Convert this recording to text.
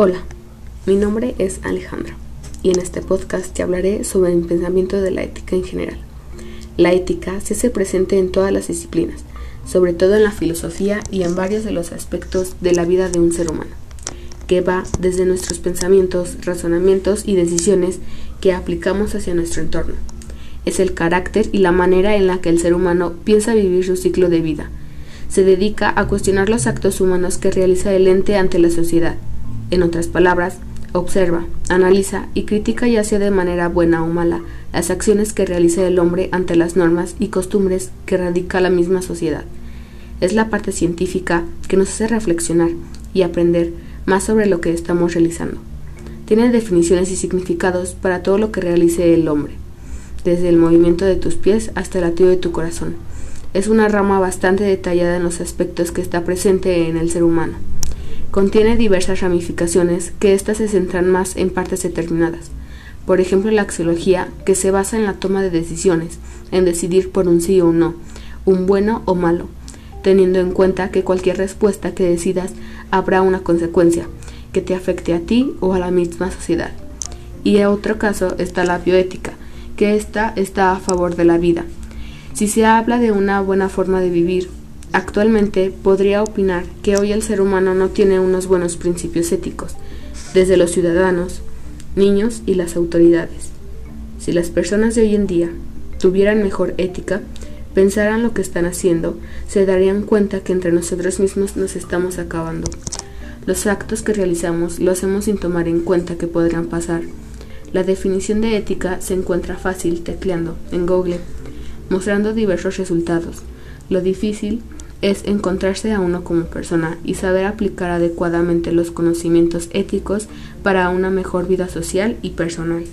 Hola, mi nombre es Alejandra y en este podcast te hablaré sobre mi pensamiento de la ética en general. La ética se hace presente en todas las disciplinas, sobre todo en la filosofía y en varios de los aspectos de la vida de un ser humano, que va desde nuestros pensamientos, razonamientos y decisiones que aplicamos hacia nuestro entorno. Es el carácter y la manera en la que el ser humano piensa vivir su ciclo de vida. Se dedica a cuestionar los actos humanos que realiza el ente ante la sociedad en otras palabras, observa, analiza y critica ya sea de manera buena o mala las acciones que realiza el hombre ante las normas y costumbres que radica la misma sociedad. Es la parte científica que nos hace reflexionar y aprender más sobre lo que estamos realizando. Tiene definiciones y significados para todo lo que realice el hombre, desde el movimiento de tus pies hasta el latido de tu corazón. Es una rama bastante detallada en los aspectos que está presente en el ser humano. Contiene diversas ramificaciones que éstas se centran más en partes determinadas. Por ejemplo, la axiología, que se basa en la toma de decisiones, en decidir por un sí o un no, un bueno o malo, teniendo en cuenta que cualquier respuesta que decidas habrá una consecuencia que te afecte a ti o a la misma sociedad. Y en otro caso está la bioética, que ésta está a favor de la vida. Si se habla de una buena forma de vivir, Actualmente podría opinar que hoy el ser humano no tiene unos buenos principios éticos, desde los ciudadanos, niños y las autoridades. Si las personas de hoy en día tuvieran mejor ética, pensaran lo que están haciendo, se darían cuenta que entre nosotros mismos nos estamos acabando. Los actos que realizamos lo hacemos sin tomar en cuenta que podrían pasar. La definición de ética se encuentra fácil tecleando en Google, mostrando diversos resultados. Lo difícil encontrarse a uno como persona y saber aplicar adecuadamente los conocimientos éticos para una mejor vida social y personal.